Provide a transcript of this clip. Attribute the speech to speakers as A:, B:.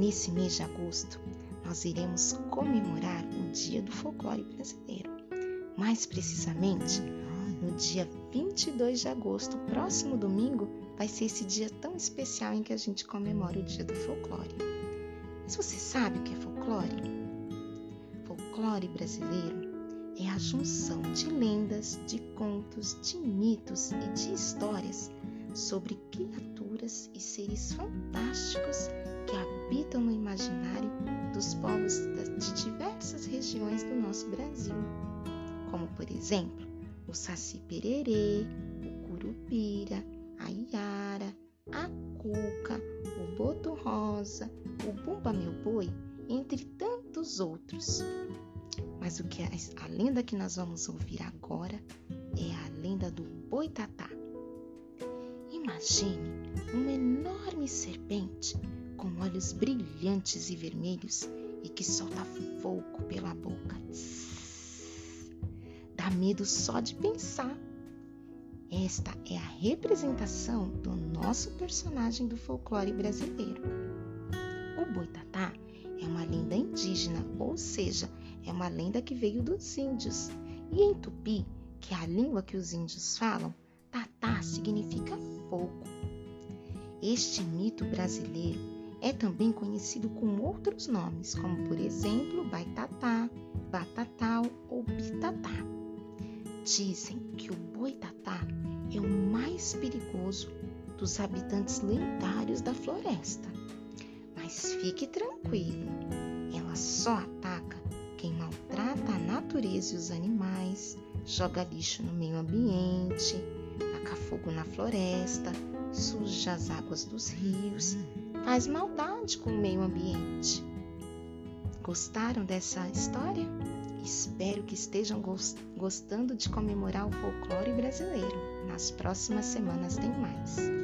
A: nesse mês de agosto, nós iremos comemorar o Dia do Folclore Brasileiro. Mais precisamente, no dia 22 de agosto, próximo domingo, vai ser esse dia tão especial em que a gente comemora o Dia do Folclore. Mas você sabe o que é folclore? Folclore brasileiro é a junção de lendas, de contos, de mitos e de histórias sobre criaturas e seres fantásticos que habitam no imaginário dos povos de diversas regiões do nosso Brasil, como por exemplo o Saci Pererê, o Curupira, a Iara, a Cuca, o Boto Rosa, o Bumba Meu Boi, entre tantos outros. Mas o que a, a lenda que nós vamos ouvir agora é a lenda do Boitatá. Imagine uma enorme serpente com olhos brilhantes e vermelhos e que solta fogo pela boca. Dá medo só de pensar. Esta é a representação do nosso personagem do folclore brasileiro. O boitatá é uma lenda indígena, ou seja, é uma lenda que veio dos índios. E em tupi, que é a língua que os índios falam, tatá significa fogo. Este mito brasileiro é também conhecido com outros nomes, como por exemplo Baitatá, Batatal ou Bitatá. Dizem que o boitatá é o mais perigoso dos habitantes lendários da floresta. Mas fique tranquilo, ela só ataca quem maltrata a natureza e os animais, joga lixo no meio ambiente, taca fogo na floresta, suja as águas dos rios, faz maldade com o meio ambiente. Gostaram dessa história? Espero que estejam gostando de comemorar o folclore brasileiro. Nas próximas semanas tem mais.